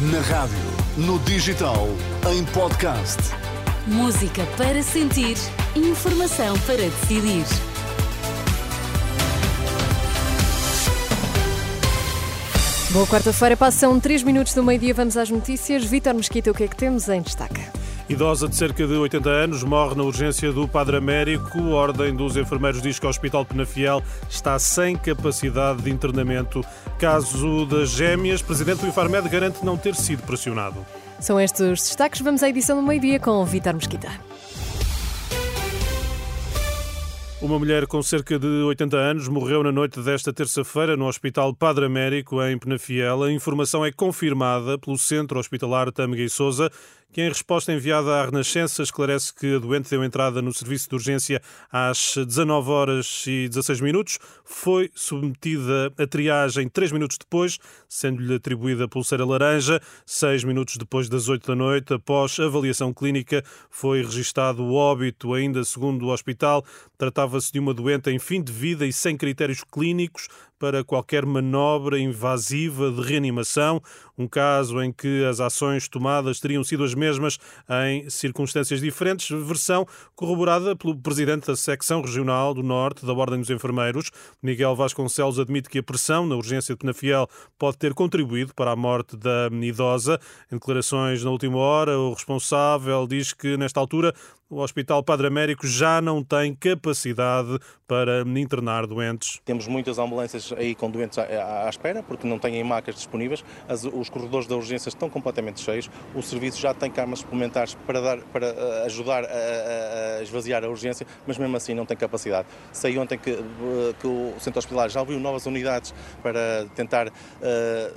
Na rádio, no digital, em podcast. Música para sentir, informação para decidir. Boa quarta-feira, passam 3 minutos do meio-dia, vamos às notícias. Vítor Mesquita, o que é que temos em destaque? Idosa de cerca de 80 anos morre na urgência do Padre Américo. A Ordem dos Enfermeiros diz que o Hospital Penafiel está sem capacidade de internamento. Caso das gêmeas, Presidente do Infarmed garante não ter sido pressionado. São estes os destaques. Vamos à edição do meio-dia com o Vítor Mesquita. Uma mulher com cerca de 80 anos morreu na noite desta terça-feira no Hospital Padre Américo, em Penafiel. A informação é confirmada pelo Centro Hospitalar Tâmega e Souza, que em resposta enviada à Renascença esclarece que a doente deu entrada no serviço de urgência às 19 horas e 16 minutos, foi submetida a triagem 3 minutos depois, sendo-lhe atribuída a pulseira laranja. 6 minutos depois das 8 da noite, após avaliação clínica, foi registado o óbito, ainda segundo o hospital. Tratava-se de uma doente em fim de vida e sem critérios clínicos, para qualquer manobra invasiva de reanimação, um caso em que as ações tomadas teriam sido as mesmas em circunstâncias diferentes, versão corroborada pelo presidente da secção regional do Norte da Ordem dos Enfermeiros. Miguel Vasconcelos admite que a pressão na urgência de Penafiel pode ter contribuído para a morte da idosa. Em declarações na última hora, o responsável diz que nesta altura o Hospital Padre Américo já não tem capacidade para internar doentes. Temos muitas ambulâncias aí com doentes à, espera, porque não têm macas disponíveis, As, os corredores da urgência estão completamente cheios, o serviço já tem camas suplementares para, dar, para uh, ajudar a, a, esvaziar a urgência, mas mesmo assim não tem capacidade. Sei ontem que, uh, que o centro hospitalar já abriu novas unidades para tentar uh,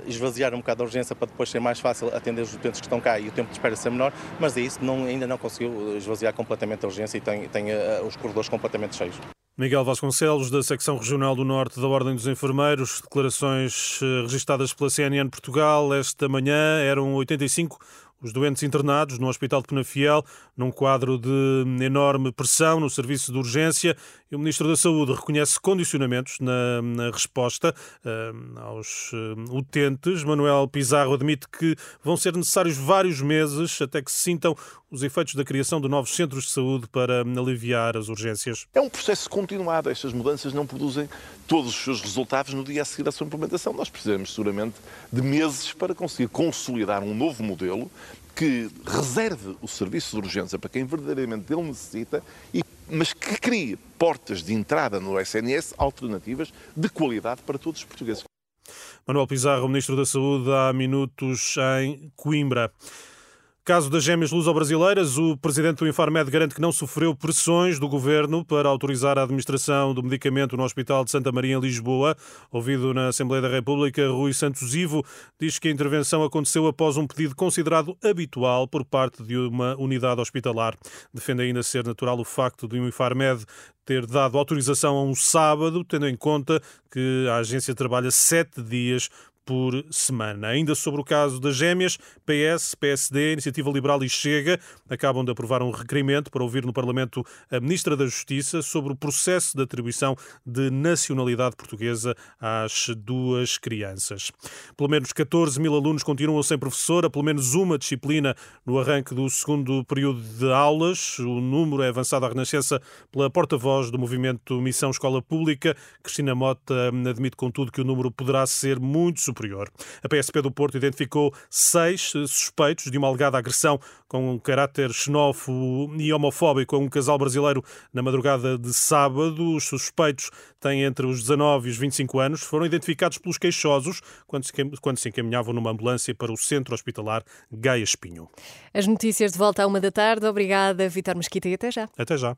esvaziar um bocado a urgência para depois ser mais fácil atender os doentes que estão cá e o tempo de espera ser menor, mas é isso, não, ainda não conseguiu esvaziar completamente completamente a urgência e tem, tem uh, os corredores completamente cheios. Miguel Vasconcelos, da Secção Regional do Norte da Ordem dos Enfermeiros, declarações eh, registadas pela CNN Portugal esta manhã, eram 85 os doentes internados no Hospital de Penafiel, num quadro de enorme pressão no serviço de urgência, e o Ministro da Saúde reconhece condicionamentos na, na resposta uh, aos uh, utentes. Manuel Pizarro admite que vão ser necessários vários meses até que se sintam os efeitos da criação de novos centros de saúde para aliviar as urgências. É um processo continuado. Estas mudanças não produzem todos os seus resultados no dia a seguir da sua implementação. Nós precisamos seguramente de meses para conseguir consolidar um novo modelo que reserve o serviço de urgência para quem verdadeiramente ele necessita, e, mas que crie portas de entrada no SNS alternativas de qualidade para todos os portugueses. Manuel Pizarro, Ministro da Saúde, há minutos em Coimbra. Caso das gêmeas luso-brasileiras, o presidente do Infarmed garante que não sofreu pressões do governo para autorizar a administração do medicamento no Hospital de Santa Maria, em Lisboa. Ouvido na Assembleia da República, Rui Santos Ivo diz que a intervenção aconteceu após um pedido considerado habitual por parte de uma unidade hospitalar. Defende ainda ser natural o facto de o Infarmed ter dado autorização a um sábado, tendo em conta que a agência trabalha sete dias por semana. Ainda sobre o caso das gêmeas, PS, PSD, Iniciativa Liberal e Chega acabam de aprovar um requerimento para ouvir no Parlamento a Ministra da Justiça sobre o processo de atribuição de nacionalidade portuguesa às duas crianças. Pelo menos 14 mil alunos continuam sem professora, pelo menos uma disciplina no arranque do segundo período de aulas. O número é avançado à Renascença pela porta-voz do movimento Missão Escola Pública. Cristina Mota admite, contudo, que o número poderá ser muito superior superior. A PSP do Porto identificou seis suspeitos de uma alegada agressão com um caráter xenófobo e homofóbico a um casal brasileiro na madrugada de sábado. Os suspeitos têm entre os 19 e os 25 anos. Foram identificados pelos queixosos quando se, quando se encaminhavam numa ambulância para o centro hospitalar Gaia Espinho. As notícias de volta à uma da tarde. Obrigada, Vitor Mesquita, e até já. Até já.